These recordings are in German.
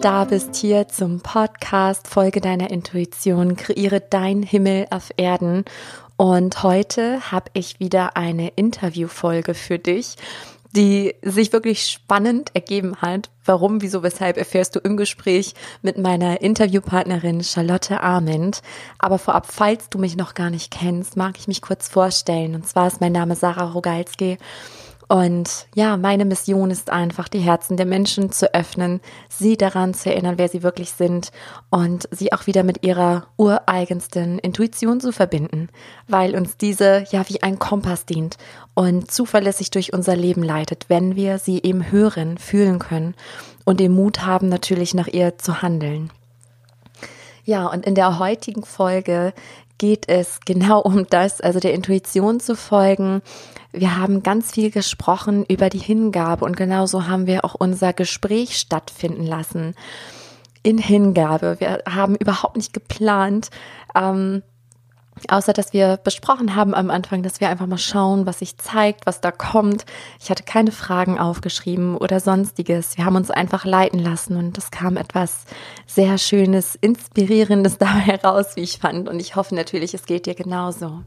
da bist hier zum Podcast Folge deiner Intuition, kreiere dein Himmel auf Erden. Und heute habe ich wieder eine Interviewfolge für dich, die sich wirklich spannend ergeben hat. Warum, wieso, weshalb erfährst du im Gespräch mit meiner Interviewpartnerin Charlotte Arment. Aber vorab, falls du mich noch gar nicht kennst, mag ich mich kurz vorstellen. Und zwar ist mein Name Sarah Rogalski und ja, meine Mission ist einfach, die Herzen der Menschen zu öffnen, sie daran zu erinnern, wer sie wirklich sind und sie auch wieder mit ihrer ureigensten Intuition zu verbinden, weil uns diese ja wie ein Kompass dient und zuverlässig durch unser Leben leitet, wenn wir sie eben hören, fühlen können und den Mut haben, natürlich nach ihr zu handeln. Ja, und in der heutigen Folge geht es genau um das, also der Intuition zu folgen, wir haben ganz viel gesprochen über die Hingabe und genauso haben wir auch unser Gespräch stattfinden lassen in Hingabe. Wir haben überhaupt nicht geplant, ähm, außer dass wir besprochen haben am Anfang, dass wir einfach mal schauen, was sich zeigt, was da kommt. Ich hatte keine Fragen aufgeschrieben oder sonstiges. Wir haben uns einfach leiten lassen und es kam etwas sehr Schönes, Inspirierendes dabei heraus, wie ich fand. Und ich hoffe natürlich, es geht dir genauso.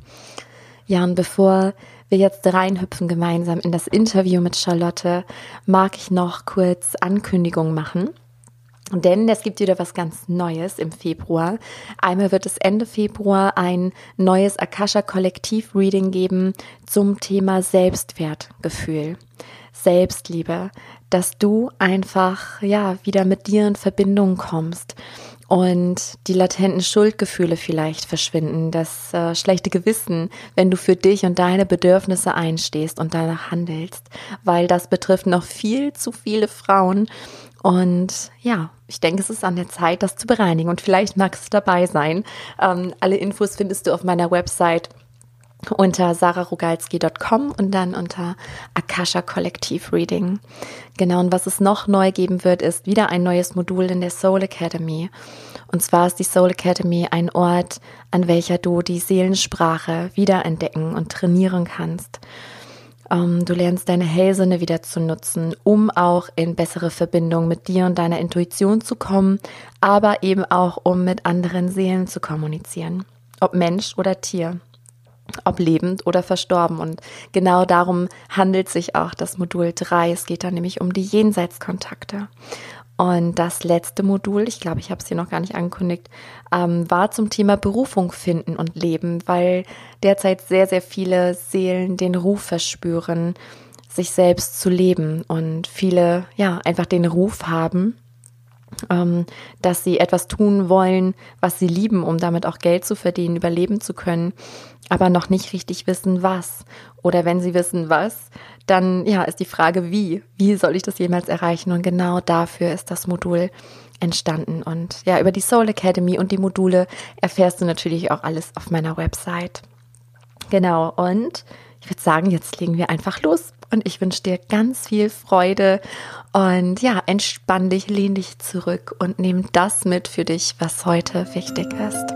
Ja, und bevor wir jetzt reinhüpfen gemeinsam in das Interview mit Charlotte, mag ich noch kurz Ankündigungen machen. Denn es gibt wieder was ganz Neues im Februar. Einmal wird es Ende Februar ein neues Akasha Kollektiv Reading geben zum Thema Selbstwertgefühl, Selbstliebe, dass du einfach ja wieder mit dir in Verbindung kommst und die latenten Schuldgefühle vielleicht verschwinden, das äh, schlechte Gewissen, wenn du für dich und deine Bedürfnisse einstehst und danach handelst, weil das betrifft noch viel zu viele Frauen. Und ja, ich denke, es ist an der Zeit, das zu bereinigen. Und vielleicht magst du dabei sein. Ähm, alle Infos findest du auf meiner Website unter sararogalski.com und dann unter Akasha Kollektiv Reading. Genau, und was es noch neu geben wird, ist wieder ein neues Modul in der Soul Academy. Und zwar ist die Soul Academy ein Ort, an welcher du die Seelensprache wiederentdecken und trainieren kannst. Ähm, du lernst deine Hellsinne wieder zu nutzen, um auch in bessere Verbindung mit dir und deiner Intuition zu kommen, aber eben auch, um mit anderen Seelen zu kommunizieren. Ob Mensch oder Tier ob lebend oder verstorben. Und genau darum handelt sich auch das Modul 3. Es geht da nämlich um die Jenseitskontakte. Und das letzte Modul, ich glaube, ich habe es hier noch gar nicht angekündigt, ähm, war zum Thema Berufung finden und leben, weil derzeit sehr, sehr viele Seelen den Ruf verspüren, sich selbst zu leben und viele ja einfach den Ruf haben, dass sie etwas tun wollen, was sie lieben, um damit auch Geld zu verdienen, überleben zu können, aber noch nicht richtig wissen, was. Oder wenn sie wissen, was, dann ja, ist die Frage, wie. Wie soll ich das jemals erreichen? Und genau dafür ist das Modul entstanden. Und ja, über die Soul Academy und die Module erfährst du natürlich auch alles auf meiner Website. Genau. Und ich würde sagen, jetzt legen wir einfach los. Und ich wünsche dir ganz viel Freude und ja, entspann dich, lehn dich zurück und nimm das mit für dich, was heute wichtig ist.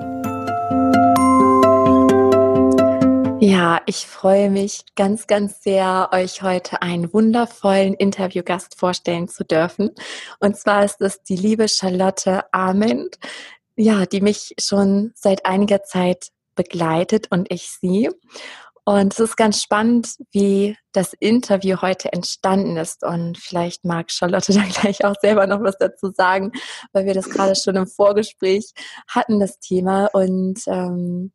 Ja, ich freue mich ganz, ganz sehr, euch heute einen wundervollen Interviewgast vorstellen zu dürfen. Und zwar ist es die liebe Charlotte Arment, ja, die mich schon seit einiger Zeit begleitet und ich sie. Und es ist ganz spannend, wie das Interview heute entstanden ist. Und vielleicht mag Charlotte da gleich auch selber noch was dazu sagen, weil wir das gerade schon im Vorgespräch hatten, das Thema. Und ähm,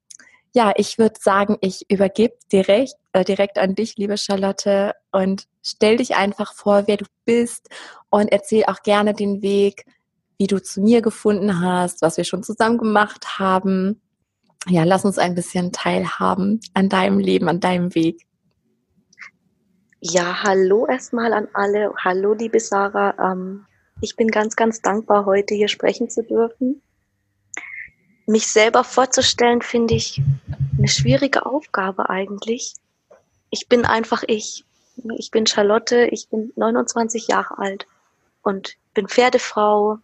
ja, ich würde sagen, ich übergebe direkt, äh, direkt an dich, liebe Charlotte, und stell dich einfach vor, wer du bist und erzähl auch gerne den Weg, wie du zu mir gefunden hast, was wir schon zusammen gemacht haben ja, lass uns ein bisschen teilhaben an deinem Leben, an deinem Weg. Ja, hallo erstmal an alle. Hallo, liebe Sarah. Ähm, ich bin ganz, ganz dankbar, heute hier sprechen zu dürfen. Mich selber vorzustellen, finde ich eine schwierige Aufgabe eigentlich. Ich bin einfach ich. Ich bin Charlotte, ich bin 29 Jahre alt und bin Pferdefrau,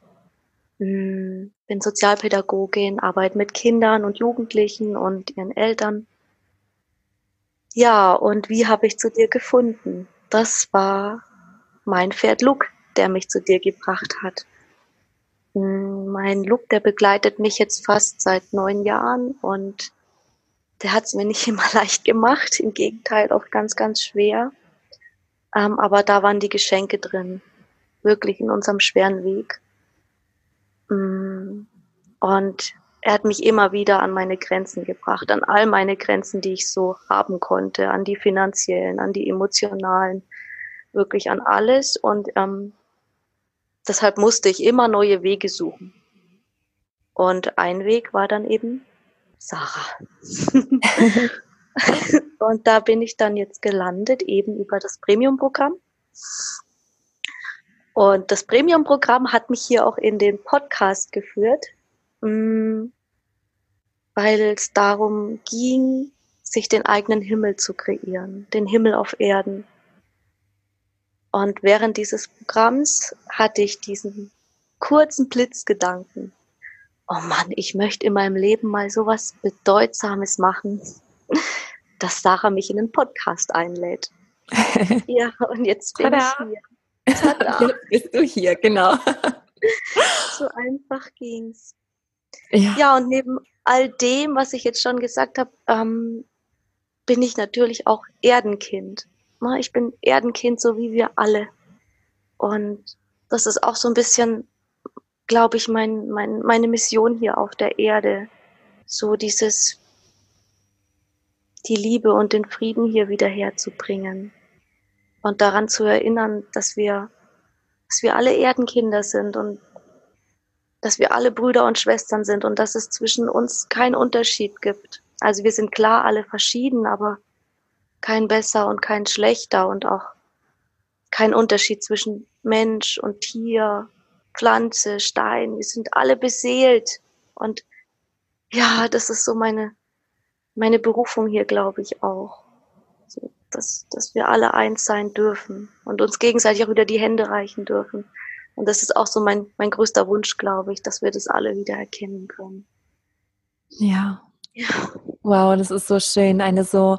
bin Sozialpädagogin, arbeite mit Kindern und Jugendlichen und ihren Eltern. Ja, und wie habe ich zu dir gefunden? Das war mein Pferd Luke, der mich zu dir gebracht hat. hm, mein Look, der begleitet mich jetzt fast seit neun Jahren und der hat es mir nicht immer leicht gemacht, im Gegenteil auch ganz, ganz schwer. Ähm, aber da waren die Geschenke drin, wirklich in unserem schweren Weg. Hm, und er hat mich immer wieder an meine Grenzen gebracht, an all meine Grenzen, die ich so haben konnte, an die finanziellen, an die emotionalen, wirklich an alles. Und ähm, deshalb musste ich immer neue Wege suchen. Und ein Weg war dann eben Sarah. und da bin ich dann jetzt gelandet, eben über das Premium-Programm. Und das Premium-Programm hat mich hier auch in den Podcast geführt, mm, weil es darum ging, sich den eigenen Himmel zu kreieren, den Himmel auf Erden. Und während dieses Programms hatte ich diesen kurzen Blitzgedanken. Oh Mann, ich möchte in meinem Leben mal sowas Bedeutsames machen, dass Sarah mich in den Podcast einlädt. ja, und jetzt bin Tada. ich hier. Tada. Jetzt bist du hier, genau. so einfach ging's. Ja. ja, und neben all dem, was ich jetzt schon gesagt habe, ähm, bin ich natürlich auch Erdenkind. Ich bin Erdenkind, so wie wir alle. Und das ist auch so ein bisschen, glaube ich, mein, mein, meine Mission hier auf der Erde. So dieses, die Liebe und den Frieden hier wieder herzubringen. Und daran zu erinnern, dass wir, dass wir alle Erdenkinder sind und dass wir alle Brüder und Schwestern sind und dass es zwischen uns keinen Unterschied gibt. Also wir sind klar alle verschieden, aber kein besser und kein schlechter und auch kein Unterschied zwischen Mensch und Tier, Pflanze, Stein. Wir sind alle beseelt. Und ja, das ist so meine, meine Berufung hier, glaube ich, auch. So, dass, dass wir alle eins sein dürfen und uns gegenseitig auch wieder die Hände reichen dürfen. Und das ist auch so mein, mein größter Wunsch, glaube ich, dass wir das alle wieder erkennen können. Ja. ja. Wow, das ist so schön. Eine so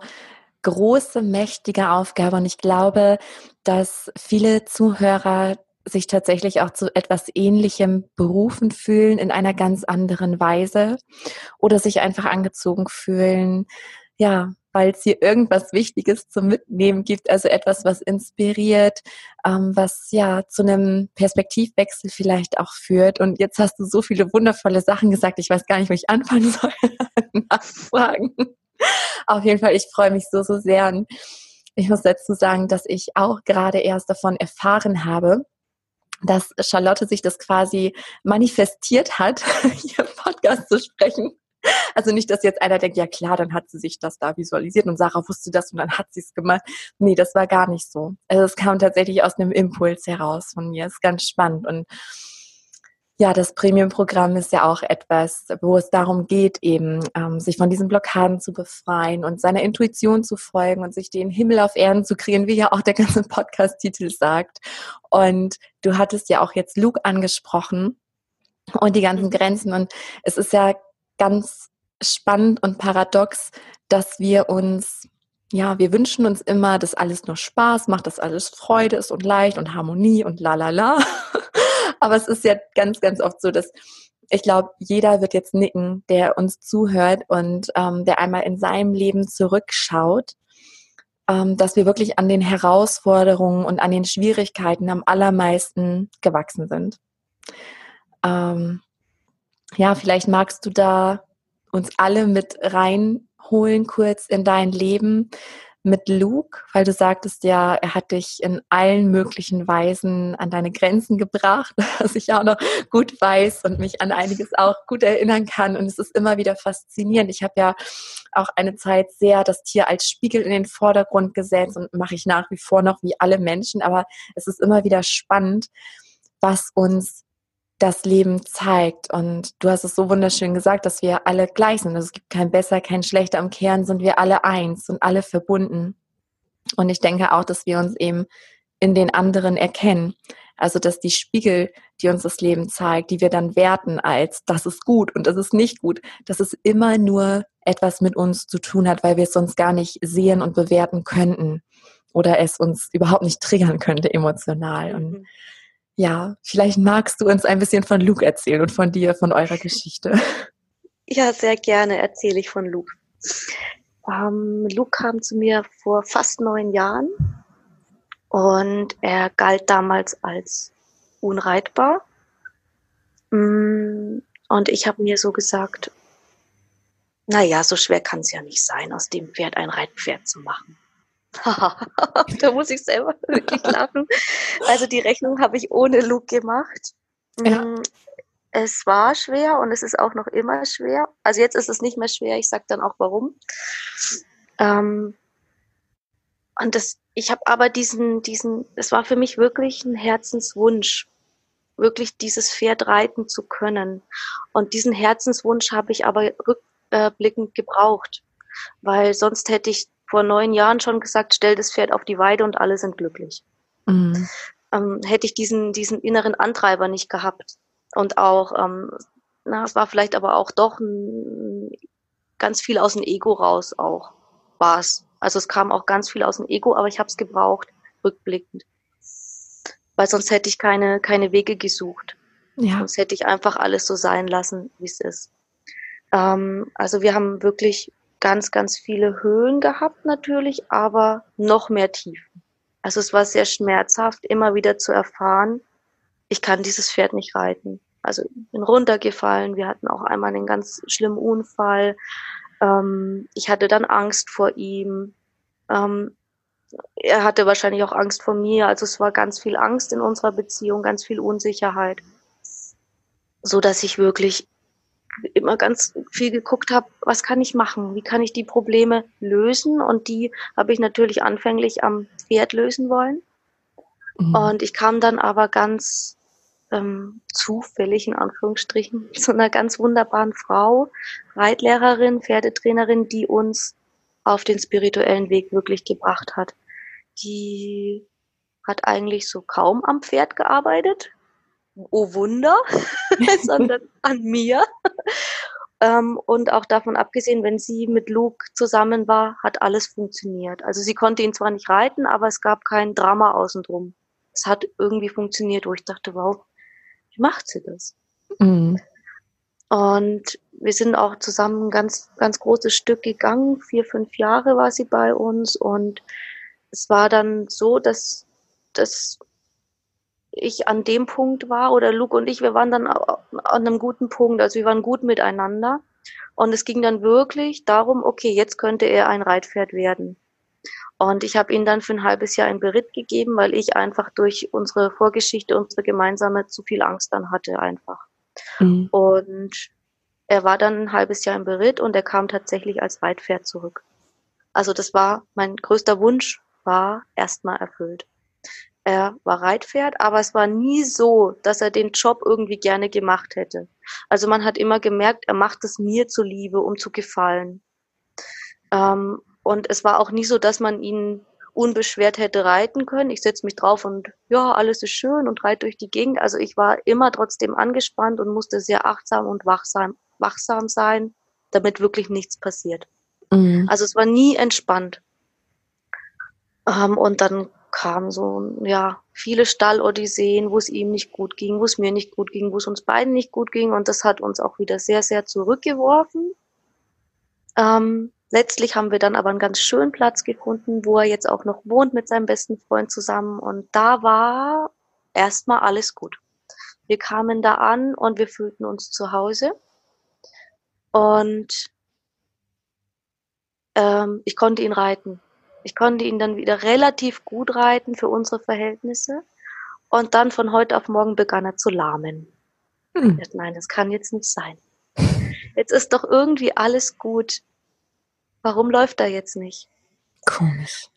große, mächtige Aufgabe. Und ich glaube, dass viele Zuhörer sich tatsächlich auch zu etwas Ähnlichem berufen fühlen in einer ganz anderen Weise oder sich einfach angezogen fühlen, ja, weil es hier irgendwas Wichtiges zum Mitnehmen gibt, also etwas, was inspiriert, ähm, was ja zu einem Perspektivwechsel vielleicht auch führt. Und jetzt hast du so viele wundervolle Sachen gesagt, ich weiß gar nicht, wo ich anfangen soll, nachfragen. Auf jeden Fall, ich freue mich so, so sehr. Und ich muss dazu sagen, dass ich auch gerade erst davon erfahren habe, dass Charlotte sich das quasi manifestiert hat, hier im Podcast zu sprechen. Also nicht, dass jetzt einer denkt, ja klar, dann hat sie sich das da visualisiert und Sarah wusste das und dann hat sie es gemacht. Nee, das war gar nicht so. Also es kam tatsächlich aus einem Impuls heraus von mir. Ist ganz spannend und ja, das Premium-Programm ist ja auch etwas, wo es darum geht, eben ähm, sich von diesen Blockaden zu befreien und seiner Intuition zu folgen und sich den Himmel auf Erden zu kreieren, wie ja auch der ganze Podcast-Titel sagt. Und du hattest ja auch jetzt Luke angesprochen und die ganzen mhm. Grenzen. Und es ist ja ganz spannend und paradox, dass wir uns ja, wir wünschen uns immer, dass alles nur Spaß macht, dass alles Freude ist und leicht und Harmonie und la la la. Aber es ist ja ganz, ganz oft so, dass ich glaube, jeder wird jetzt nicken, der uns zuhört und ähm, der einmal in seinem Leben zurückschaut, ähm, dass wir wirklich an den Herausforderungen und an den Schwierigkeiten am allermeisten gewachsen sind. Ähm, ja, vielleicht magst du da uns alle mit reinholen kurz in dein Leben mit Luke, weil du sagtest ja, er hat dich in allen möglichen Weisen an deine Grenzen gebracht, was ich auch noch gut weiß und mich an einiges auch gut erinnern kann. Und es ist immer wieder faszinierend. Ich habe ja auch eine Zeit sehr das Tier als Spiegel in den Vordergrund gesetzt und mache ich nach wie vor noch wie alle Menschen. Aber es ist immer wieder spannend, was uns das Leben zeigt. Und du hast es so wunderschön gesagt, dass wir alle gleich sind. Also es gibt kein besser, kein schlechter. Im Kern sind wir alle eins und alle verbunden. Und ich denke auch, dass wir uns eben in den anderen erkennen. Also, dass die Spiegel, die uns das Leben zeigt, die wir dann werten als, das ist gut und das ist nicht gut, dass es immer nur etwas mit uns zu tun hat, weil wir es sonst gar nicht sehen und bewerten könnten oder es uns überhaupt nicht triggern könnte emotional. Und mhm ja, vielleicht magst du uns ein bisschen von Luke erzählen und von dir, von eurer Geschichte. Ja, sehr gerne erzähle ich von Luke. Ähm, Luke kam zu mir vor fast neun Jahren und er galt damals als unreitbar. Mm, und ich habe mir so gesagt, naja, so schwer kann es ja nicht sein, aus dem Pferd ein Reitpferd zu machen. da muss ich selber wirklich lachen. Also die Rechnung habe ich ohne Luke gemacht. Ja. Mm, es war schwer und es ist auch noch immer schwer. Also jetzt ist es nicht mehr schwer. Ich sage dann auch warum. Ähm, und das, ich habe aber diesen, diesen, es war für mich wirklich ein Herzenswunsch, wirklich dieses Pferd reiten zu können. Und diesen Herzenswunsch habe ich aber rückblickend gebraucht, weil sonst hätte ich vor neun Jahren schon gesagt, stell das Pferd auf die Weide und alle sind glücklich. Mhm. Ähm, hätte ich diesen, diesen inneren Antreiber nicht gehabt. Und auch, ähm, na, es war vielleicht aber auch doch ein, ganz viel aus dem Ego raus auch, war es. Also es kam auch ganz viel aus dem Ego, aber ich habe es gebraucht, rückblickend. Weil sonst hätte ich keine, keine Wege gesucht. Ja. Sonst hätte ich einfach alles so sein lassen, wie es ist. Ähm, also wir haben wirklich ganz, ganz viele Höhen gehabt natürlich, aber noch mehr Tiefen. Also es war sehr schmerzhaft, immer wieder zu erfahren, ich kann dieses Pferd nicht reiten. Also ich bin runtergefallen, wir hatten auch einmal einen ganz schlimmen Unfall. Ähm, ich hatte dann Angst vor ihm. Ähm, er hatte wahrscheinlich auch Angst vor mir. Also es war ganz viel Angst in unserer Beziehung, ganz viel Unsicherheit. So dass ich wirklich immer ganz viel geguckt habe, was kann ich machen? Wie kann ich die Probleme lösen? Und die habe ich natürlich anfänglich am Pferd lösen wollen. Mhm. Und ich kam dann aber ganz ähm, zufällig in Anführungsstrichen zu einer ganz wunderbaren Frau, Reitlehrerin, Pferdetrainerin, die uns auf den spirituellen Weg wirklich gebracht hat. Die hat eigentlich so kaum am Pferd gearbeitet, oh Wunder, sondern an mir. Ähm, und auch davon abgesehen, wenn sie mit Luke zusammen war, hat alles funktioniert. Also sie konnte ihn zwar nicht reiten, aber es gab kein Drama außen drum. Es hat irgendwie funktioniert, wo ich dachte, wow, wie macht sie das? Mhm. Und wir sind auch zusammen ein ganz, ganz großes Stück gegangen. Vier, fünf Jahre war sie bei uns. Und es war dann so, dass, dass ich an dem Punkt war, oder Luke und ich, wir waren dann an einem guten Punkt, also wir waren gut miteinander. Und es ging dann wirklich darum, okay, jetzt könnte er ein Reitpferd werden. Und ich habe ihm dann für ein halbes Jahr ein Beritt gegeben, weil ich einfach durch unsere Vorgeschichte, unsere gemeinsame, zu viel Angst dann hatte einfach. Mhm. Und er war dann ein halbes Jahr im Beritt und er kam tatsächlich als Reitpferd zurück. Also das war mein größter Wunsch, war erstmal erfüllt. Er war Reitpferd, aber es war nie so, dass er den Job irgendwie gerne gemacht hätte. Also man hat immer gemerkt, er macht es mir zuliebe, um zu gefallen. Ähm, und es war auch nie so, dass man ihn unbeschwert hätte reiten können. Ich setze mich drauf und ja, alles ist schön und reite durch die Gegend. Also ich war immer trotzdem angespannt und musste sehr achtsam und wachsam, wachsam sein, damit wirklich nichts passiert. Mhm. Also es war nie entspannt. Ähm, und dann kam so, ja, viele Stallodysseen, wo es ihm nicht gut ging, wo es mir nicht gut ging, wo es uns beiden nicht gut ging. Und das hat uns auch wieder sehr, sehr zurückgeworfen. Ähm, letztlich haben wir dann aber einen ganz schönen Platz gefunden, wo er jetzt auch noch wohnt mit seinem besten Freund zusammen. Und da war erstmal alles gut. Wir kamen da an und wir fühlten uns zu Hause. Und ähm, ich konnte ihn reiten. Ich konnte ihn dann wieder relativ gut reiten für unsere Verhältnisse. Und dann von heute auf morgen begann er zu lahmen. Hm. Nein, das kann jetzt nicht sein. Jetzt ist doch irgendwie alles gut. Warum läuft er jetzt nicht? Komisch.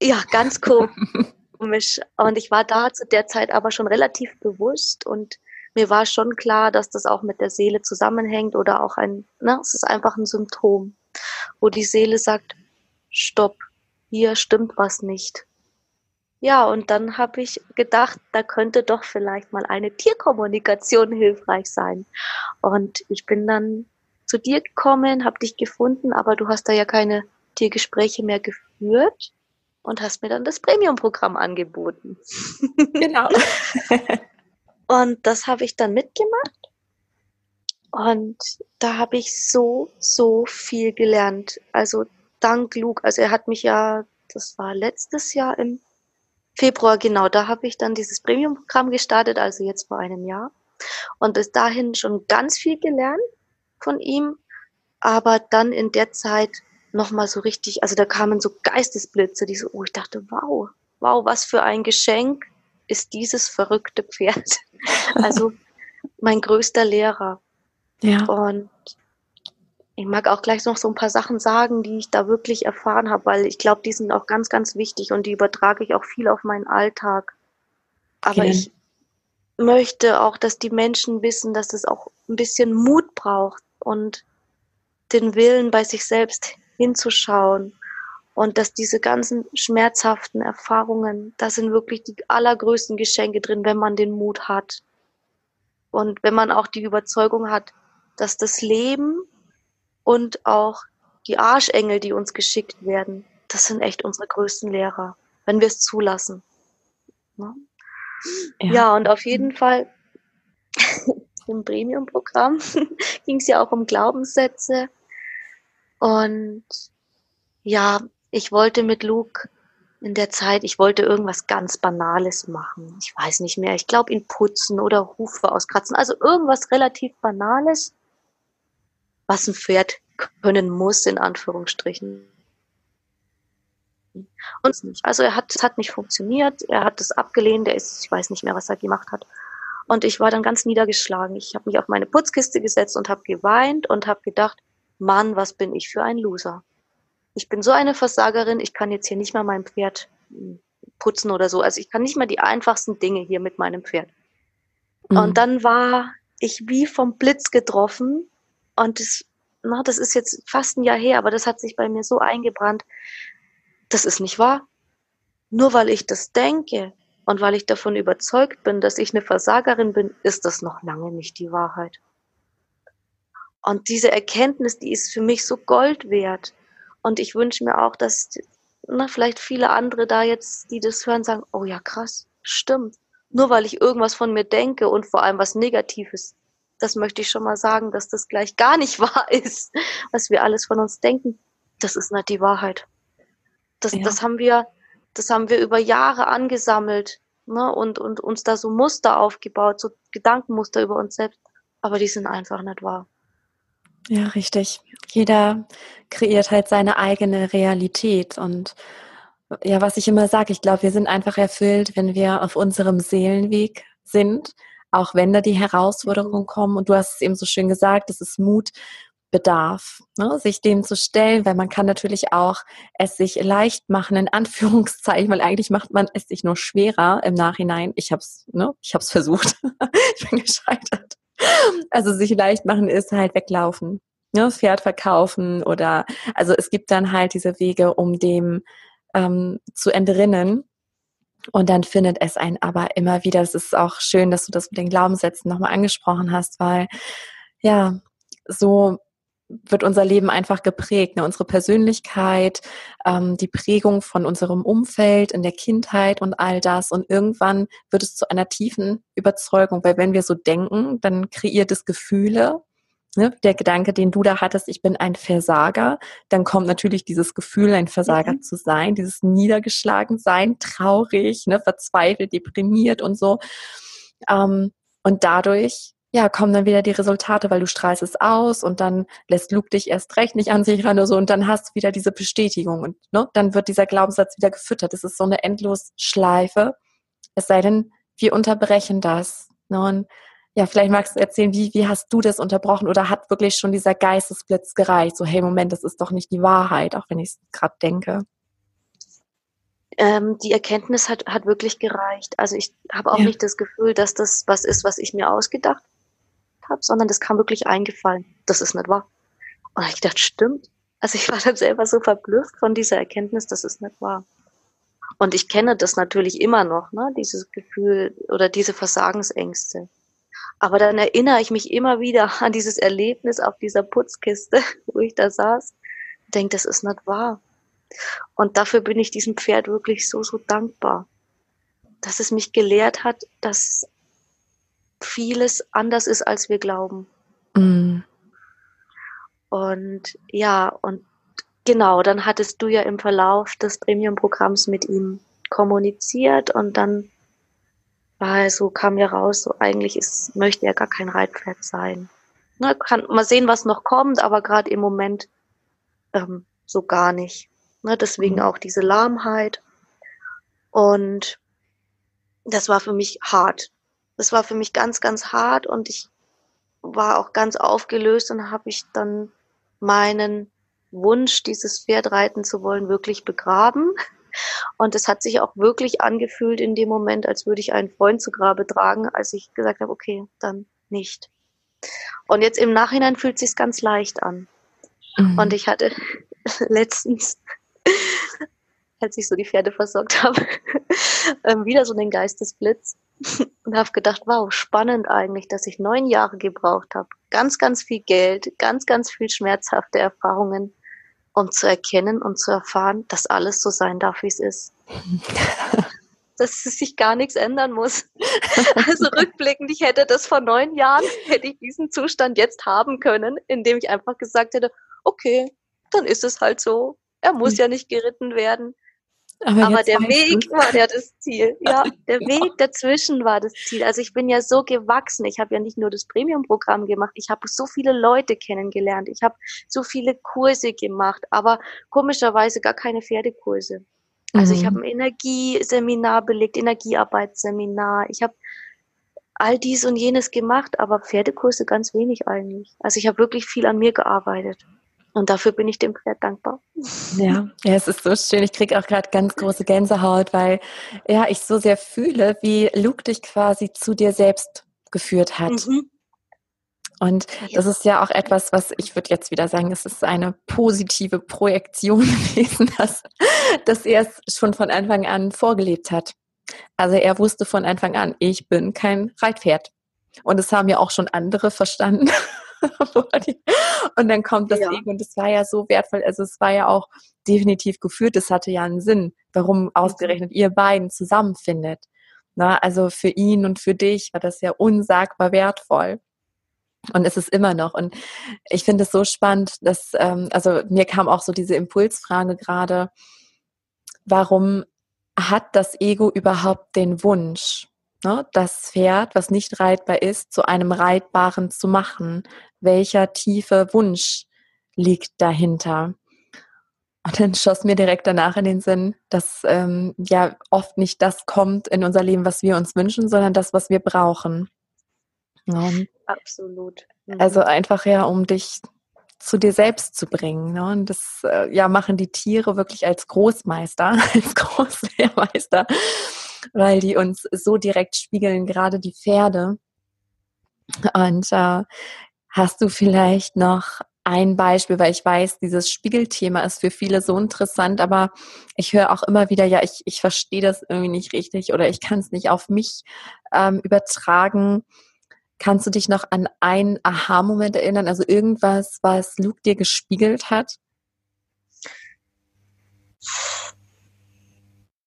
Ja, ganz komisch. Und ich war da zu der Zeit aber schon relativ bewusst und mir war schon klar, dass das auch mit der Seele zusammenhängt oder auch ein, ne, es ist einfach ein Symptom, wo die Seele sagt, stopp, hier stimmt was nicht. Ja, und dann habe ich gedacht, da könnte doch vielleicht mal eine Tierkommunikation hilfreich sein. Und ich bin dann zu dir gekommen, habe dich gefunden, aber du hast da ja keine Tiergespräche mehr geführt und hast mir dann das Premium-Programm angeboten. Genau. Und das habe ich dann mitgemacht. Und da habe ich so, so viel gelernt. Also dank Luke. Also er hat mich ja, das war letztes Jahr im Februar, genau, da habe ich dann dieses Premium-Programm gestartet, also jetzt vor einem Jahr. Und bis dahin schon ganz viel gelernt von ihm. Aber dann in der Zeit nochmal so richtig, also da kamen so Geistesblitze, die so, oh, ich dachte, wow, wow, was für ein Geschenk ist dieses verrückte Pferd. Also mein größter Lehrer. Ja. Und ich mag auch gleich noch so ein paar Sachen sagen, die ich da wirklich erfahren habe, weil ich glaube, die sind auch ganz, ganz wichtig und die übertrage ich auch viel auf meinen Alltag. Aber okay. ich möchte auch, dass die Menschen wissen, dass es auch ein bisschen Mut braucht und den Willen bei sich selbst hinzuschauen und dass diese ganzen schmerzhaften Erfahrungen, da sind wirklich die allergrößten Geschenke drin, wenn man den Mut hat. Und wenn man auch die Überzeugung hat, dass das Leben und auch die Arschengel, die uns geschickt werden, das sind echt unsere größten Lehrer, wenn wir es zulassen. Ne? Ja. ja, und auf jeden Fall im Premium-Programm ging es ja auch um Glaubenssätze. Und ja, ich wollte mit Luke in der Zeit, ich wollte irgendwas ganz Banales machen. Ich weiß nicht mehr. Ich glaube, ihn putzen oder Hufe auskratzen. Also irgendwas relativ Banales, was ein Pferd können muss, in Anführungsstrichen. Und nicht. Also er hat, es hat nicht funktioniert. Er hat es abgelehnt. Er ist, ich weiß nicht mehr, was er gemacht hat. Und ich war dann ganz niedergeschlagen. Ich habe mich auf meine Putzkiste gesetzt und habe geweint und habe gedacht, Mann, was bin ich für ein Loser ich bin so eine Versagerin, ich kann jetzt hier nicht mal mein Pferd putzen oder so. Also ich kann nicht mal die einfachsten Dinge hier mit meinem Pferd. Mhm. Und dann war ich wie vom Blitz getroffen und das, na, das ist jetzt fast ein Jahr her, aber das hat sich bei mir so eingebrannt. Das ist nicht wahr. Nur weil ich das denke und weil ich davon überzeugt bin, dass ich eine Versagerin bin, ist das noch lange nicht die Wahrheit. Und diese Erkenntnis, die ist für mich so Gold wert. Und ich wünsche mir auch, dass na, vielleicht viele andere da jetzt, die das hören, sagen, oh ja, krass, stimmt. Nur weil ich irgendwas von mir denke und vor allem was Negatives, das möchte ich schon mal sagen, dass das gleich gar nicht wahr ist, was wir alles von uns denken. Das ist nicht die Wahrheit. Das, ja. das haben wir, das haben wir über Jahre angesammelt ne, und, und uns da so Muster aufgebaut, so Gedankenmuster über uns selbst. Aber die sind einfach nicht wahr. Ja, richtig. Jeder kreiert halt seine eigene Realität und ja, was ich immer sage, ich glaube, wir sind einfach erfüllt, wenn wir auf unserem Seelenweg sind, auch wenn da die Herausforderungen kommen. Und du hast es eben so schön gesagt, es ist Mut bedarf, ne, sich dem zu stellen, weil man kann natürlich auch es sich leicht machen, in Anführungszeichen, weil eigentlich macht man es sich nur schwerer im Nachhinein. Ich habe es, ne, ich habe es versucht, ich bin gescheitert. Also sich leicht machen ist halt weglaufen, ne, Pferd verkaufen oder also es gibt dann halt diese Wege, um dem ähm, zu entrinnen. Und dann findet es einen aber immer wieder. Es ist auch schön, dass du das mit den Glaubenssätzen nochmal angesprochen hast, weil ja, so wird unser Leben einfach geprägt, ne? unsere Persönlichkeit, ähm, die Prägung von unserem Umfeld in der Kindheit und all das. Und irgendwann wird es zu einer tiefen Überzeugung, weil wenn wir so denken, dann kreiert es Gefühle. Ne? Der Gedanke, den du da hattest, ich bin ein Versager, dann kommt natürlich dieses Gefühl, ein Versager mhm. zu sein, dieses niedergeschlagen sein, traurig, ne? verzweifelt, deprimiert und so. Ähm, und dadurch ja, kommen dann wieder die Resultate, weil du strahlst es aus und dann lässt Luke dich erst recht nicht an sich ran oder so und dann hast du wieder diese Bestätigung und ne, dann wird dieser Glaubenssatz wieder gefüttert. Das ist so eine endlos Schleife. Es sei denn, wir unterbrechen das. Ne? Und ja, vielleicht magst du erzählen, wie, wie hast du das unterbrochen oder hat wirklich schon dieser Geistesblitz gereicht? So, hey, Moment, das ist doch nicht die Wahrheit, auch wenn ich es gerade denke. Ähm, die Erkenntnis hat, hat wirklich gereicht. Also ich habe auch ja. nicht das Gefühl, dass das was ist, was ich mir ausgedacht habe, sondern das kam wirklich eingefallen. Das ist nicht wahr. Und ich dachte, stimmt. Also ich war dann selber so verblüfft von dieser Erkenntnis, das ist nicht wahr. Und ich kenne das natürlich immer noch, ne, dieses Gefühl oder diese Versagensängste. Aber dann erinnere ich mich immer wieder an dieses Erlebnis auf dieser Putzkiste, wo ich da saß, denke, das ist nicht wahr. Und dafür bin ich diesem Pferd wirklich so, so dankbar, dass es mich gelehrt hat, dass vieles anders ist, als wir glauben. Mhm. Und ja, und genau, dann hattest du ja im Verlauf des Premium-Programms mit ihm kommuniziert und dann war so, kam ja raus, so eigentlich ist, möchte er gar kein Reitpferd sein. Na, kann mal sehen, was noch kommt, aber gerade im Moment ähm, so gar nicht. Ne, deswegen mhm. auch diese Lahmheit. Und das war für mich hart. Das war für mich ganz, ganz hart und ich war auch ganz aufgelöst und habe ich dann meinen Wunsch, dieses Pferd reiten zu wollen, wirklich begraben. Und es hat sich auch wirklich angefühlt in dem Moment, als würde ich einen Freund zu Grabe tragen, als ich gesagt habe, okay, dann nicht. Und jetzt im Nachhinein fühlt es sich ganz leicht an. Mhm. Und ich hatte letztens, als ich so die Pferde versorgt habe, ähm, wieder so den Geistesblitz und habe gedacht, wow, spannend eigentlich, dass ich neun Jahre gebraucht habe. Ganz, ganz viel Geld, ganz, ganz viel schmerzhafte Erfahrungen, um zu erkennen und zu erfahren, dass alles so sein darf, wie es ist. dass es sich gar nichts ändern muss. Also rückblickend, ich hätte das vor neun Jahren, hätte ich diesen Zustand jetzt haben können, indem ich einfach gesagt hätte, okay, dann ist es halt so. Er muss hm. ja nicht geritten werden. Aber, Aber der Weg du. war ja das Ziel. Ja, der ja. Weg dazwischen war das Ziel. Also ich bin ja so gewachsen. Ich habe ja nicht nur das Premium-Programm gemacht. Ich habe so viele Leute kennengelernt. Ich habe so viele Kurse gemacht, aber komischerweise gar keine Pferdekurse. Also mhm. ich habe ein Energieseminar belegt, Energiearbeitsseminar. Ich habe all dies und jenes gemacht, aber Pferdekurse ganz wenig eigentlich. Also ich habe wirklich viel an mir gearbeitet. Und dafür bin ich dem Pferd dankbar. Ja, ja es ist so schön. Ich kriege auch gerade ganz große Gänsehaut, weil ja, ich so sehr fühle, wie Luke dich quasi zu dir selbst geführt hat. Mhm. Und das ist ja auch etwas, was ich würde jetzt wieder sagen, es ist eine positive Projektion gewesen, dass, dass er es schon von Anfang an vorgelebt hat. Also er wusste von Anfang an, ich bin kein Reitpferd. Und es haben ja auch schon andere verstanden. und dann kommt das ja. Ego und das war ja so wertvoll. Also es war ja auch definitiv geführt. Es hatte ja einen Sinn, warum ausgerechnet ihr beiden zusammenfindet. Na, also für ihn und für dich war das ja unsagbar wertvoll. Und es ist immer noch. Und ich finde es so spannend, dass, ähm, also mir kam auch so diese Impulsfrage gerade, warum hat das Ego überhaupt den Wunsch, ne, das Pferd, was nicht reitbar ist, zu einem reitbaren zu machen? Welcher tiefe Wunsch liegt dahinter? Und dann schoss mir direkt danach in den Sinn, dass ähm, ja oft nicht das kommt in unser Leben, was wir uns wünschen, sondern das, was wir brauchen. Und Absolut. Mhm. Also einfach ja, um dich zu dir selbst zu bringen. Ne? Und das äh, ja machen die Tiere wirklich als Großmeister, als Großlehrmeister weil die uns so direkt spiegeln, gerade die Pferde. Und äh, hast du vielleicht noch ein Beispiel, weil ich weiß, dieses Spiegelthema ist für viele so interessant, aber ich höre auch immer wieder, ja, ich, ich verstehe das irgendwie nicht richtig oder ich kann es nicht auf mich ähm, übertragen. Kannst du dich noch an einen Aha-Moment erinnern, also irgendwas, was Luke dir gespiegelt hat?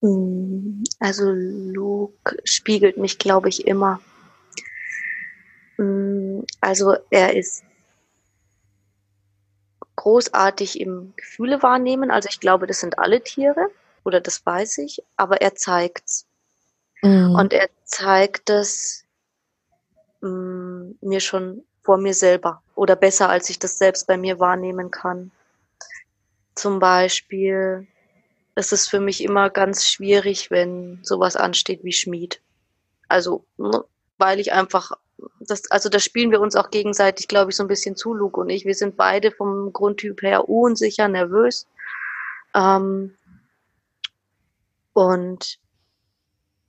Hm, also Luke spiegelt mich, glaube ich, immer. Hm, also er ist großartig im Gefühle wahrnehmen. Also ich glaube, das sind alle Tiere oder das weiß ich, aber er zeigt's. Mhm. Und er zeigt es mm, mir schon vor mir selber oder besser, als ich das selbst bei mir wahrnehmen kann. Zum Beispiel es ist für mich immer ganz schwierig, wenn sowas ansteht wie Schmied. Also, ne, weil ich einfach, das, also da spielen wir uns auch gegenseitig, glaube ich, so ein bisschen zu, Luke und ich. Wir sind beide vom Grundtyp her unsicher, nervös. Ähm, und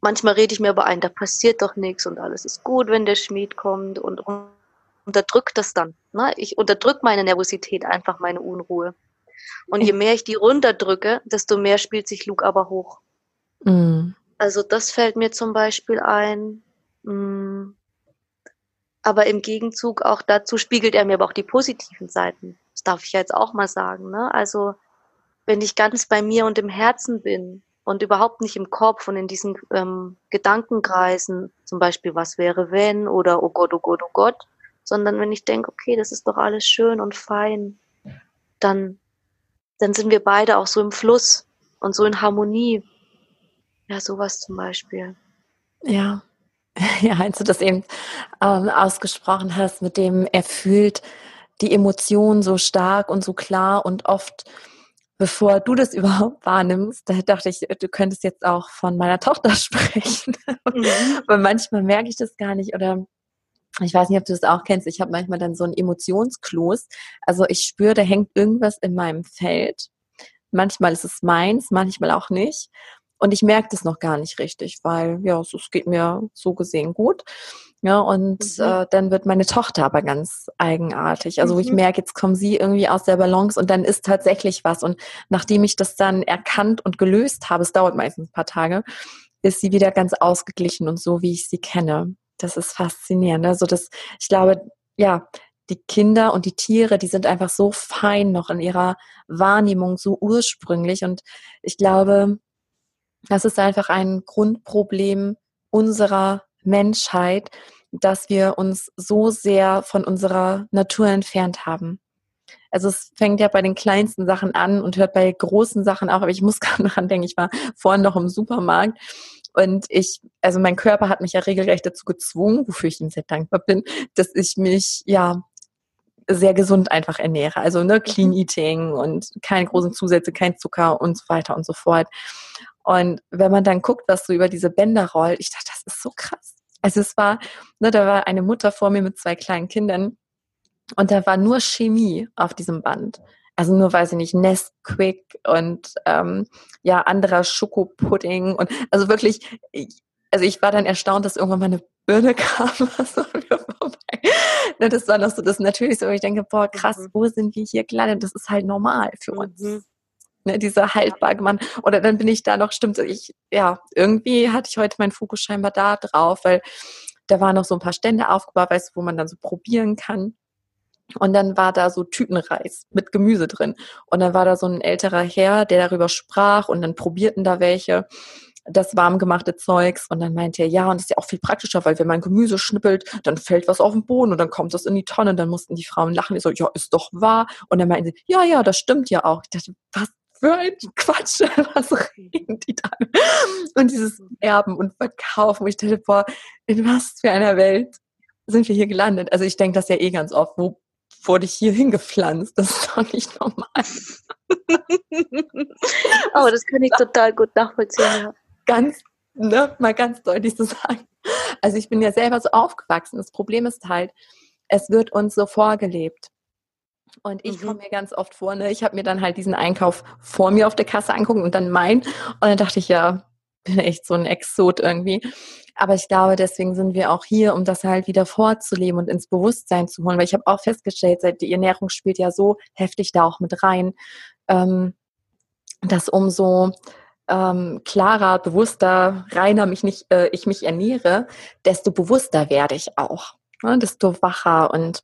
manchmal rede ich mir aber ein, da passiert doch nichts und alles ist gut, wenn der Schmied kommt und, unterdrückt das dann. Ne? Ich unterdrück meine Nervosität, einfach meine Unruhe. Und je mehr ich die runterdrücke, desto mehr spielt sich Luke aber hoch. Mhm. Also das fällt mir zum Beispiel ein. Mm. Aber im Gegenzug auch dazu spiegelt er mir aber auch die positiven Seiten. Das darf ich jetzt auch mal sagen. Ne? Also wenn ich ganz bei mir und im Herzen bin, und überhaupt nicht im Kopf und in diesen ähm, Gedankenkreisen, zum Beispiel, was wäre wenn oder oh Gott, oh Gott, oh Gott, sondern wenn ich denke, okay, das ist doch alles schön und fein, dann, dann sind wir beide auch so im Fluss und so in Harmonie. Ja, sowas zum Beispiel. Ja. Ja, als du das eben ähm, ausgesprochen hast, mit dem er fühlt die Emotionen so stark und so klar und oft bevor du das überhaupt wahrnimmst, da dachte ich, du könntest jetzt auch von meiner Tochter sprechen. Mhm. Weil manchmal merke ich das gar nicht oder ich weiß nicht, ob du das auch kennst. Ich habe manchmal dann so ein Emotionskloß. Also ich spüre, da hängt irgendwas in meinem Feld. Manchmal ist es meins, manchmal auch nicht. Und ich merke das noch gar nicht richtig, weil ja, es geht mir so gesehen gut. Ja, und mhm. äh, dann wird meine Tochter aber ganz eigenartig. Also mhm. ich merke, jetzt kommen sie irgendwie aus der Balance und dann ist tatsächlich was. Und nachdem ich das dann erkannt und gelöst habe, es dauert meistens ein paar Tage, ist sie wieder ganz ausgeglichen und so, wie ich sie kenne. Das ist faszinierend. Also das, ich glaube, ja, die Kinder und die Tiere, die sind einfach so fein noch in ihrer Wahrnehmung, so ursprünglich. Und ich glaube, das ist einfach ein Grundproblem unserer Menschheit, dass wir uns so sehr von unserer Natur entfernt haben. Also es fängt ja bei den kleinsten Sachen an und hört bei großen Sachen auf. Aber ich muss gerade daran denken, ich war vorhin noch im Supermarkt und ich, also mein Körper hat mich ja regelrecht dazu gezwungen, wofür ich ihm sehr dankbar bin, dass ich mich ja sehr gesund einfach ernähre. Also ne, Clean mhm. Eating und keine großen Zusätze, kein Zucker und so weiter und so fort. Und wenn man dann guckt, was so über diese Bänder rollt, ich dachte, das ist so krass. Also es war, ne, da war eine Mutter vor mir mit zwei kleinen Kindern und da war nur Chemie auf diesem Band. Also nur, weiß ich nicht, Nestquick und ähm, ja, anderer Schokopudding und also wirklich, ich, also ich war dann erstaunt, dass irgendwann mal eine Birne kam. Also ne, das war noch so das natürlich so, ich denke, boah, krass, mhm. wo sind wir hier gelandet? Das ist halt normal für uns. Mhm ne, dieser haltbare Mann. Oder dann bin ich da noch, stimmt, ich, ja, irgendwie hatte ich heute meinen Fokus scheinbar da drauf, weil da waren noch so ein paar Stände aufgebaut, weißt du, wo man dann so probieren kann. Und dann war da so Tütenreis mit Gemüse drin. Und dann war da so ein älterer Herr, der darüber sprach und dann probierten da welche das warmgemachte Zeugs und dann meinte er, ja, und das ist ja auch viel praktischer, weil wenn man Gemüse schnippelt, dann fällt was auf den Boden und dann kommt das in die Tonne und dann mussten die Frauen lachen. Ich so, ja, ist doch wahr. Und dann meinten sie, ja, ja, das stimmt ja auch. Ich dachte, was für ein Quatsch, was reden die da? Und dieses Erben und Verkaufen, ich dachte, boah, in was für einer Welt sind wir hier gelandet? Also ich denke das ja eh ganz oft, wo wurde ich hier hingepflanzt? Das ist doch nicht normal. oh, das kann ich total gut nachvollziehen. Ja. Ganz, ne, mal ganz deutlich zu sagen. Also ich bin ja selber so aufgewachsen. Das Problem ist halt, es wird uns so vorgelebt. Und ich mhm. komme mir ganz oft vor, ne, ich habe mir dann halt diesen Einkauf vor mir auf der Kasse angucken und dann mein. Und dann dachte ich, ja, bin echt so ein Exot irgendwie. Aber ich glaube, deswegen sind wir auch hier, um das halt wieder vorzuleben und ins Bewusstsein zu holen. Weil ich habe auch festgestellt, seit die Ernährung spielt ja so heftig da auch mit rein, ähm, dass umso ähm, klarer, bewusster, reiner mich nicht, äh, ich mich ernähre, desto bewusster werde ich auch. Ne? Desto wacher und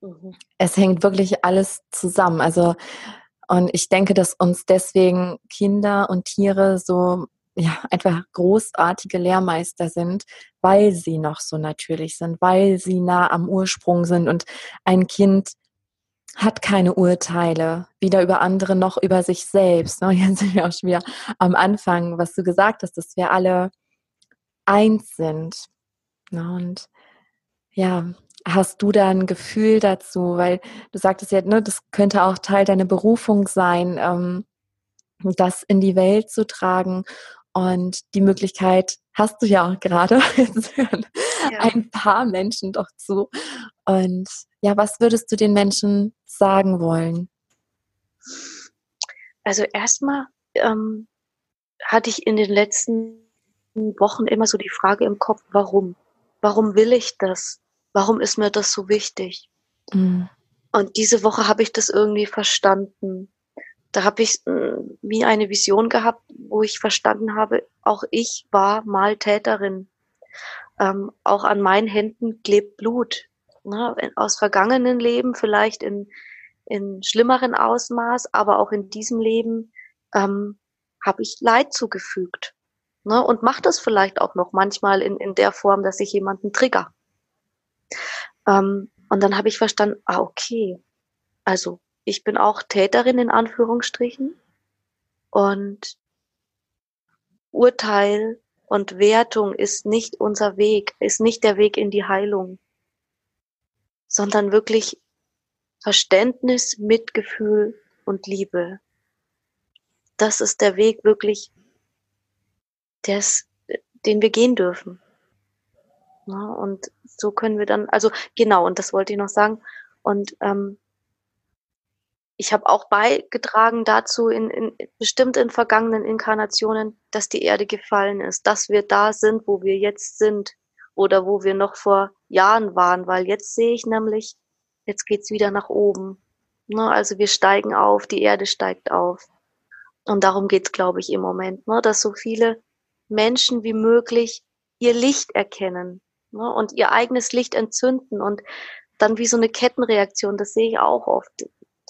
Mhm. Es hängt wirklich alles zusammen. Also, und ich denke, dass uns deswegen Kinder und Tiere so ja, einfach großartige Lehrmeister sind, weil sie noch so natürlich sind, weil sie nah am Ursprung sind. Und ein Kind hat keine Urteile, weder über andere noch über sich selbst. Ne? Jetzt sind wir auch schon wieder am Anfang, was du gesagt hast, dass wir alle eins sind. Ne? Und ja, hast du da ein Gefühl dazu? Weil du sagtest ja, ne, das könnte auch Teil deiner Berufung sein, ähm, das in die Welt zu tragen. Und die Möglichkeit hast du ja auch gerade. Jetzt hören ja. ein paar Menschen doch zu. Und ja, was würdest du den Menschen sagen wollen? Also erstmal ähm, hatte ich in den letzten Wochen immer so die Frage im Kopf, warum? Warum will ich das? warum ist mir das so wichtig? Mhm. Und diese Woche habe ich das irgendwie verstanden. Da habe ich äh, wie eine Vision gehabt, wo ich verstanden habe, auch ich war mal Täterin. Ähm, auch an meinen Händen klebt Blut. Ne? Aus vergangenen Leben, vielleicht in, in schlimmeren Ausmaß, aber auch in diesem Leben ähm, habe ich Leid zugefügt. Ne? Und mache das vielleicht auch noch manchmal in, in der Form, dass ich jemanden trigger. Ähm, und dann habe ich verstanden, ah, okay, also ich bin auch Täterin in Anführungsstrichen und Urteil und Wertung ist nicht unser Weg, ist nicht der Weg in die Heilung, sondern wirklich Verständnis, Mitgefühl und Liebe. Das ist der Weg wirklich, des, den wir gehen dürfen. Ja, und so können wir dann, also genau, und das wollte ich noch sagen. Und ähm, ich habe auch beigetragen dazu, in, in bestimmt in vergangenen Inkarnationen, dass die Erde gefallen ist, dass wir da sind, wo wir jetzt sind oder wo wir noch vor Jahren waren, weil jetzt sehe ich nämlich, jetzt geht's wieder nach oben. Ne? Also wir steigen auf, die Erde steigt auf. Und darum geht's, glaube ich, im Moment, ne? dass so viele Menschen wie möglich ihr Licht erkennen ne? und ihr eigenes Licht entzünden und dann wie so eine Kettenreaktion, das sehe ich auch oft,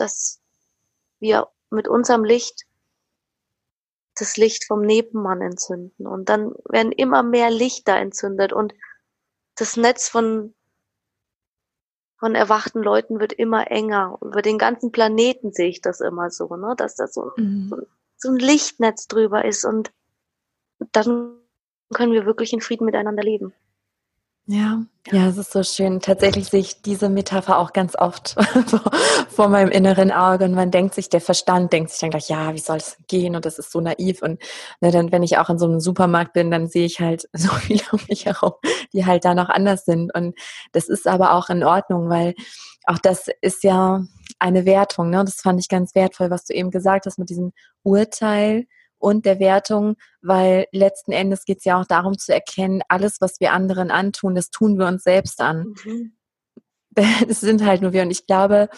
dass wir mit unserem Licht das Licht vom Nebenmann entzünden und dann werden immer mehr Lichter entzündet und das Netz von von erwachten Leuten wird immer enger. Über den ganzen Planeten sehe ich das immer so, ne? dass da so, mhm. so, so ein Lichtnetz drüber ist und dann können wir wirklich in Frieden miteinander leben. Ja, ja, es ist so schön. Tatsächlich sehe ich diese Metapher auch ganz oft vor meinem inneren Auge und man denkt sich, der Verstand denkt sich dann gleich, ja, wie soll es gehen und das ist so naiv und ne, dann, wenn ich auch in so einem Supermarkt bin, dann sehe ich halt so viele um mich herum, die halt da noch anders sind und das ist aber auch in Ordnung, weil auch das ist ja eine Wertung, ne? Das fand ich ganz wertvoll, was du eben gesagt hast mit diesem Urteil und der Wertung, weil letzten Endes geht es ja auch darum zu erkennen, alles, was wir anderen antun, das tun wir uns selbst an. Mhm. Es sind halt nur wir. Und ich glaube,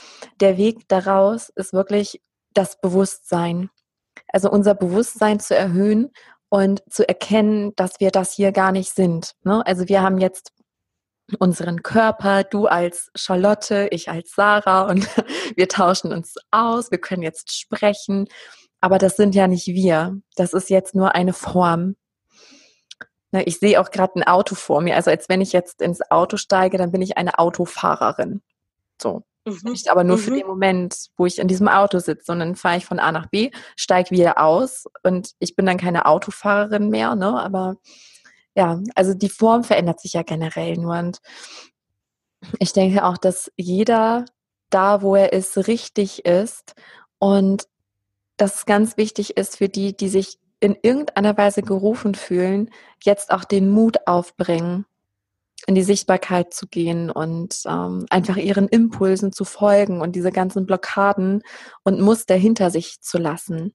der Weg daraus ist wirklich das Bewusstsein. Also unser Bewusstsein zu erhöhen und zu erkennen, dass wir das hier gar nicht sind. Ne? Also wir haben jetzt unseren Körper, du als Charlotte, ich als Sarah und wir tauschen uns aus, wir können jetzt sprechen aber das sind ja nicht wir. Das ist jetzt nur eine Form. Ich sehe auch gerade ein Auto vor mir. Also als wenn ich jetzt ins Auto steige, dann bin ich eine Autofahrerin. So. Mhm. Nicht aber nur mhm. für den Moment, wo ich in diesem Auto sitze. Und dann fahre ich von A nach B, steige wieder aus und ich bin dann keine Autofahrerin mehr, ne? Aber ja, also die Form verändert sich ja generell nur. Und ich denke auch, dass jeder da, wo er ist, richtig ist und dass es ganz wichtig ist für die, die sich in irgendeiner Weise gerufen fühlen, jetzt auch den Mut aufbringen, in die Sichtbarkeit zu gehen und ähm, einfach ihren Impulsen zu folgen und diese ganzen Blockaden und Muster hinter sich zu lassen.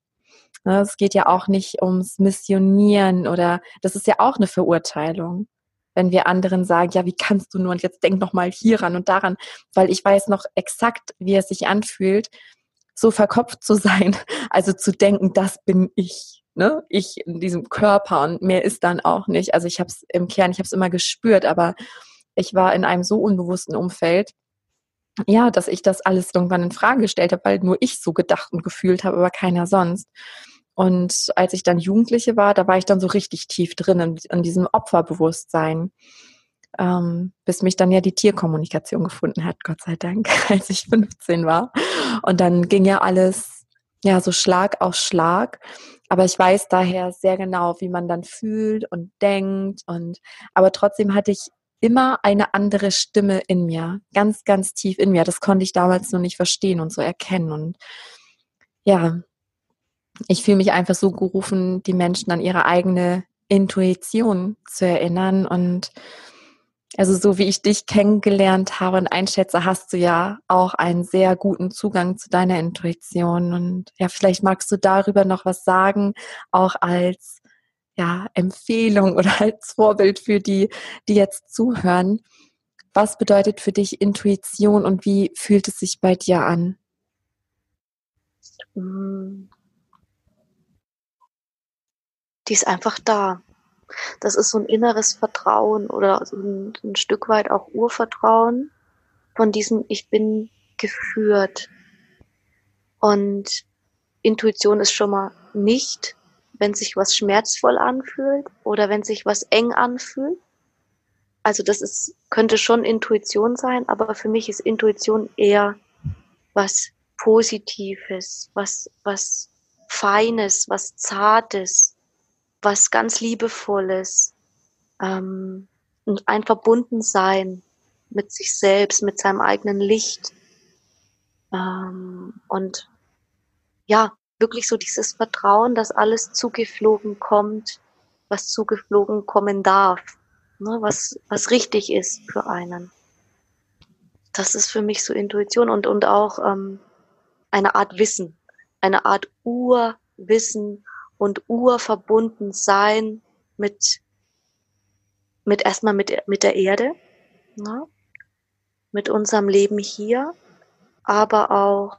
Ne, es geht ja auch nicht ums Missionieren oder das ist ja auch eine Verurteilung, wenn wir anderen sagen, ja, wie kannst du nur und jetzt denk noch mal hieran und daran, weil ich weiß noch exakt, wie es sich anfühlt, so verkopft zu sein, also zu denken, das bin ich, ne? Ich in diesem Körper und mehr ist dann auch nicht. Also ich habe es im Kern, ich habe es immer gespürt, aber ich war in einem so unbewussten Umfeld, ja, dass ich das alles irgendwann in Frage gestellt habe, weil nur ich so gedacht und gefühlt habe, aber keiner sonst. Und als ich dann Jugendliche war, da war ich dann so richtig tief drin in, in diesem Opferbewusstsein ähm, bis mich dann ja die Tierkommunikation gefunden hat, Gott sei Dank, als ich 15 war. Und dann ging ja alles ja so Schlag auf Schlag. Aber ich weiß daher sehr genau, wie man dann fühlt und denkt. Und aber trotzdem hatte ich immer eine andere Stimme in mir, ganz, ganz tief in mir. Das konnte ich damals noch nicht verstehen und so erkennen. Und ja, ich fühle mich einfach so gerufen, die Menschen an ihre eigene Intuition zu erinnern und also so wie ich dich kennengelernt habe und einschätze, hast du ja auch einen sehr guten Zugang zu deiner Intuition. Und ja, vielleicht magst du darüber noch was sagen, auch als ja, Empfehlung oder als Vorbild für die, die jetzt zuhören. Was bedeutet für dich Intuition und wie fühlt es sich bei dir an? Die ist einfach da das ist so ein inneres Vertrauen oder so ein, ein Stück weit auch Urvertrauen von diesem Ich bin geführt. Und Intuition ist schon mal nicht wenn sich was schmerzvoll anfühlt oder wenn sich was eng anfühlt. Also das ist, könnte schon Intuition sein, aber für mich ist Intuition eher was Positives, was, was Feines, was Zartes, was ganz Liebevolles, ähm, und ein Verbundensein mit sich selbst, mit seinem eigenen Licht. Ähm, und ja, wirklich so dieses Vertrauen, dass alles zugeflogen kommt, was zugeflogen kommen darf, ne, was, was richtig ist für einen. Das ist für mich so Intuition und, und auch ähm, eine Art Wissen, eine Art Urwissen und urverbunden sein mit, mit erstmal mit, mit der Erde, ne, mit unserem Leben hier, aber auch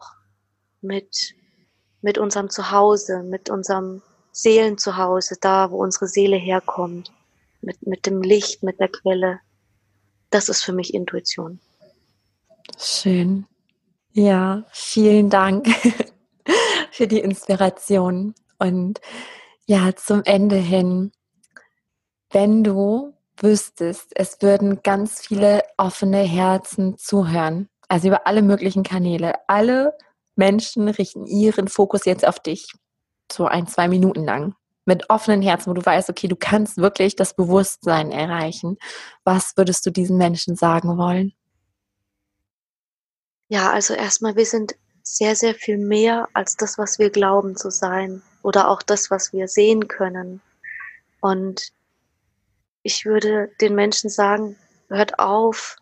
mit mit unserem Zuhause, mit unserem Seelenzuhause, da wo unsere Seele herkommt, mit, mit dem Licht, mit der Quelle. Das ist für mich Intuition. Schön. Ja, vielen Dank für die Inspiration. Und ja, zum Ende hin, wenn du wüsstest, es würden ganz viele offene Herzen zuhören, also über alle möglichen Kanäle, alle Menschen richten ihren Fokus jetzt auf dich. So ein, zwei Minuten lang. Mit offenen Herzen, wo du weißt, okay, du kannst wirklich das Bewusstsein erreichen. Was würdest du diesen Menschen sagen wollen? Ja, also erstmal, wir sind sehr, sehr viel mehr als das, was wir glauben zu sein oder auch das, was wir sehen können. Und ich würde den Menschen sagen, hört auf,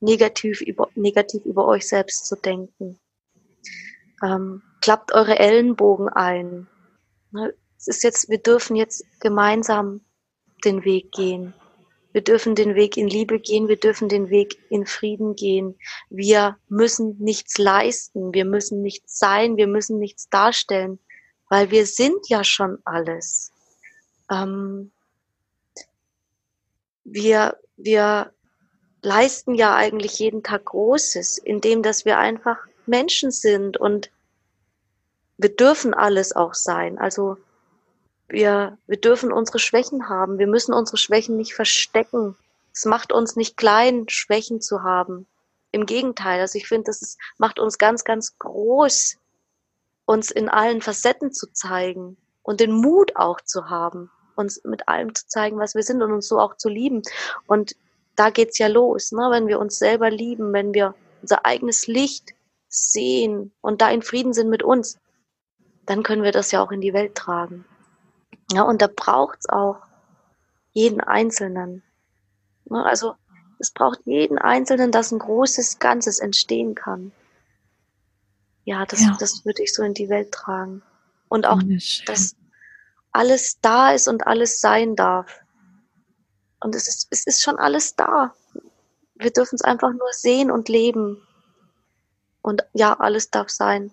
negativ über, negativ über euch selbst zu denken. Ähm, klappt eure Ellenbogen ein. Ne, es ist jetzt, wir dürfen jetzt gemeinsam den Weg gehen. Wir dürfen den Weg in Liebe gehen, wir dürfen den Weg in Frieden gehen. Wir müssen nichts leisten, wir müssen nichts sein, wir müssen nichts darstellen, weil wir sind ja schon alles. Ähm, wir, wir leisten ja eigentlich jeden Tag Großes, indem dass wir einfach Menschen sind und wir dürfen alles auch sein. Also wir, wir dürfen unsere Schwächen haben. Wir müssen unsere Schwächen nicht verstecken. Es macht uns nicht klein, Schwächen zu haben. Im Gegenteil, also ich finde, das ist, macht uns ganz, ganz groß, uns in allen Facetten zu zeigen und den Mut auch zu haben, uns mit allem zu zeigen, was wir sind und uns so auch zu lieben. Und da geht's ja los, ne? wenn wir uns selber lieben, wenn wir unser eigenes Licht sehen und da in Frieden sind mit uns, dann können wir das ja auch in die Welt tragen. Ja, und da braucht's auch jeden Einzelnen. Ja, also es braucht jeden Einzelnen, dass ein großes Ganzes entstehen kann. Ja, das, ja. das würde ich so in die Welt tragen. Und auch, dass alles da ist und alles sein darf. Und es ist, es ist schon alles da. Wir dürfen es einfach nur sehen und leben. Und ja, alles darf sein.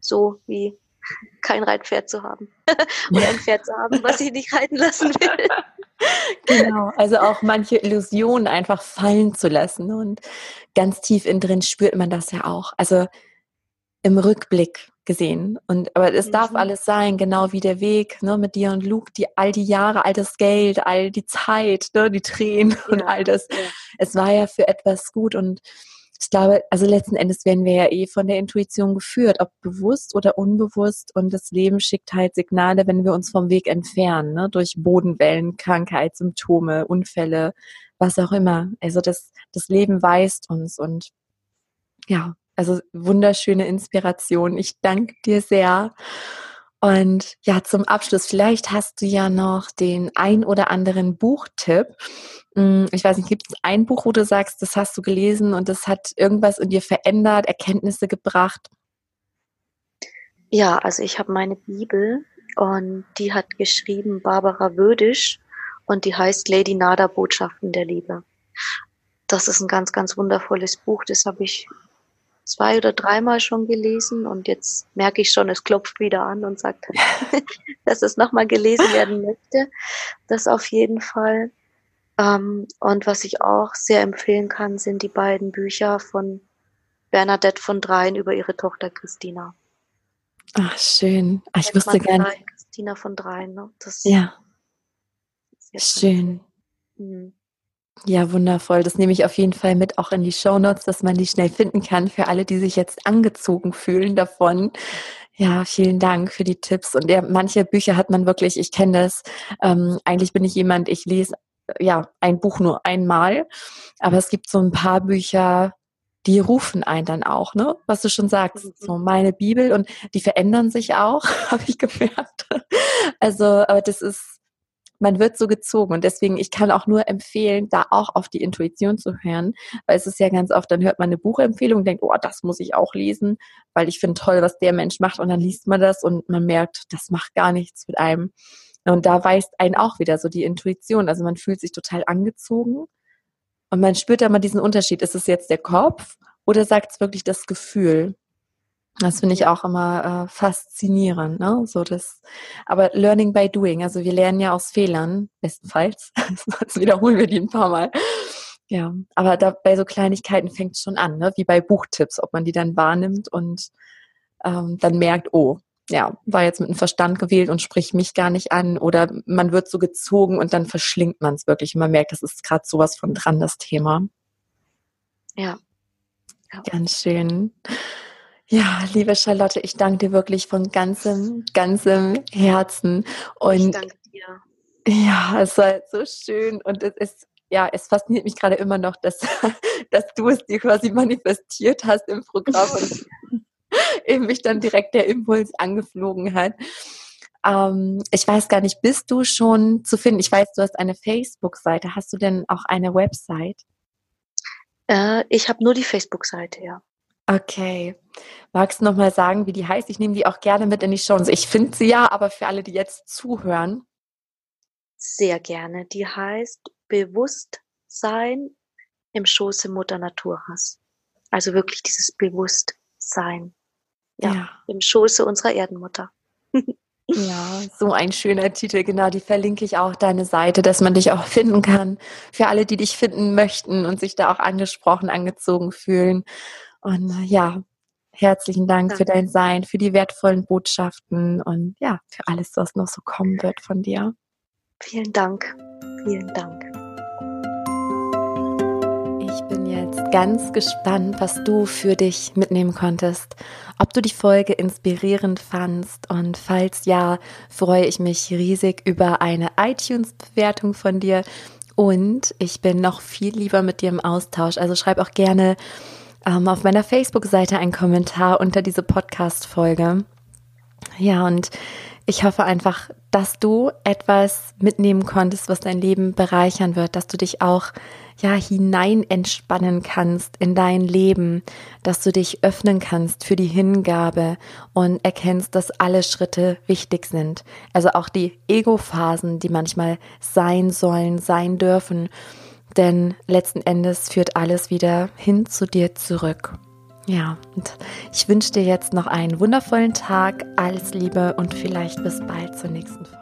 So wie kein Reitpferd zu haben. Oder ein Pferd zu haben, was ich nicht reiten lassen will. genau, also auch manche Illusionen einfach fallen zu lassen. Und ganz tief innen drin spürt man das ja auch. Also im Rückblick gesehen. Und aber es mhm. darf alles sein, genau wie der Weg ne, mit dir und Luke, die all die Jahre, all das Geld, all die Zeit, ne, die Tränen ja. und all das. Ja. Es war ja für etwas gut und ich glaube, also letzten Endes werden wir ja eh von der Intuition geführt, ob bewusst oder unbewusst. Und das Leben schickt halt Signale, wenn wir uns vom Weg entfernen, ne? durch Bodenwellen, Krankheit, Symptome, Unfälle, was auch immer. Also das, das Leben weist uns und ja, also wunderschöne Inspiration. Ich danke dir sehr. Und ja, zum Abschluss, vielleicht hast du ja noch den ein oder anderen Buchtipp. Hm, ich weiß nicht, gibt es ein Buch, wo du sagst, das hast du gelesen und das hat irgendwas in dir verändert, Erkenntnisse gebracht? Ja, also ich habe meine Bibel und die hat geschrieben Barbara Wödisch und die heißt Lady Nada Botschaften der Liebe. Das ist ein ganz, ganz wundervolles Buch. Das habe ich zwei oder dreimal schon gelesen und jetzt merke ich schon, es klopft wieder an und sagt, dass es nochmal gelesen werden möchte. Das auf jeden Fall. Ähm, und was ich auch sehr empfehlen kann, sind die beiden Bücher von Bernadette von Dreien über ihre Tochter Christina. Ach, schön. Ach, ich wusste gar nicht. Tina von dreien. Ne? Das ja. Schön. Mhm. Ja, wundervoll. Das nehme ich auf jeden Fall mit auch in die Show Notes, dass man die schnell finden kann für alle, die sich jetzt angezogen fühlen davon. Ja, vielen Dank für die Tipps. Und ja, manche Bücher hat man wirklich, ich kenne das. Ähm, eigentlich bin ich jemand, ich lese ja ein Buch nur einmal, aber es gibt so ein paar Bücher, die rufen einen dann auch, ne? Was du schon sagst, mhm. so meine Bibel und die verändern sich auch, habe ich gemerkt. Also, aber das ist man wird so gezogen. Und deswegen, ich kann auch nur empfehlen, da auch auf die Intuition zu hören, weil es ist ja ganz oft, dann hört man eine Buchempfehlung und denkt, oh, das muss ich auch lesen, weil ich finde toll, was der Mensch macht. Und dann liest man das und man merkt, das macht gar nichts mit einem. Und da weist einen auch wieder so die Intuition. Also man fühlt sich total angezogen und man spürt da mal diesen Unterschied. Ist es jetzt der Kopf oder sagt es wirklich das Gefühl? Das finde ich auch immer äh, faszinierend, ne? So das, aber Learning by Doing, also wir lernen ja aus Fehlern, bestenfalls. Sonst wiederholen wir die ein paar Mal. Ja, aber da bei so Kleinigkeiten fängt es schon an, ne? Wie bei Buchtipps, ob man die dann wahrnimmt und ähm, dann merkt, oh, ja, war jetzt mit dem Verstand gewählt und spricht mich gar nicht an oder man wird so gezogen und dann verschlingt man es wirklich und man merkt, das ist gerade sowas von dran, das Thema. Ja. ja. Ganz schön. Ja, liebe Charlotte, ich danke dir wirklich von ganzem, ganzem Herzen. Und ich danke dir. Ja, es war so schön und es ist, ja, es fasziniert mich gerade immer noch, dass, dass du es dir quasi manifestiert hast im Programm und eben mich dann direkt der Impuls angeflogen hat. Ähm, ich weiß gar nicht, bist du schon zu finden? Ich weiß, du hast eine Facebook-Seite. Hast du denn auch eine Website? Äh, ich habe nur die Facebook-Seite, ja. Okay. Magst du nochmal sagen, wie die heißt? Ich nehme die auch gerne mit in die Show. Ich finde sie ja, aber für alle, die jetzt zuhören. Sehr gerne. Die heißt Bewusstsein im Schoße Mutter Natur hast. Also wirklich dieses Bewusstsein. Ja, ja. im Schoße unserer Erdenmutter. Ja, so ein schöner Titel, genau, die verlinke ich auch deine Seite, dass man dich auch finden kann. Für alle, die dich finden möchten und sich da auch angesprochen, angezogen fühlen. Und äh, ja, herzlichen Dank Danke. für dein Sein, für die wertvollen Botschaften und ja, für alles, was noch so kommen wird von dir. Vielen Dank. Vielen Dank. Ich bin jetzt ganz gespannt, was du für dich mitnehmen konntest. Ob du die Folge inspirierend fandst und falls ja, freue ich mich riesig über eine iTunes-Bewertung von dir und ich bin noch viel lieber mit dir im Austausch. Also schreib auch gerne ähm, auf meiner Facebook-Seite einen Kommentar unter diese Podcast-Folge. Ja, und ich hoffe einfach, dass du etwas mitnehmen konntest, was dein Leben bereichern wird, dass du dich auch ja hinein entspannen kannst in dein Leben, dass du dich öffnen kannst für die Hingabe und erkennst, dass alle Schritte wichtig sind. Also auch die Ego-Phasen, die manchmal sein sollen, sein dürfen denn letzten Endes führt alles wieder hin zu dir zurück. Ja, und ich wünsche dir jetzt noch einen wundervollen Tag, alles Liebe und vielleicht bis bald zur nächsten Folge.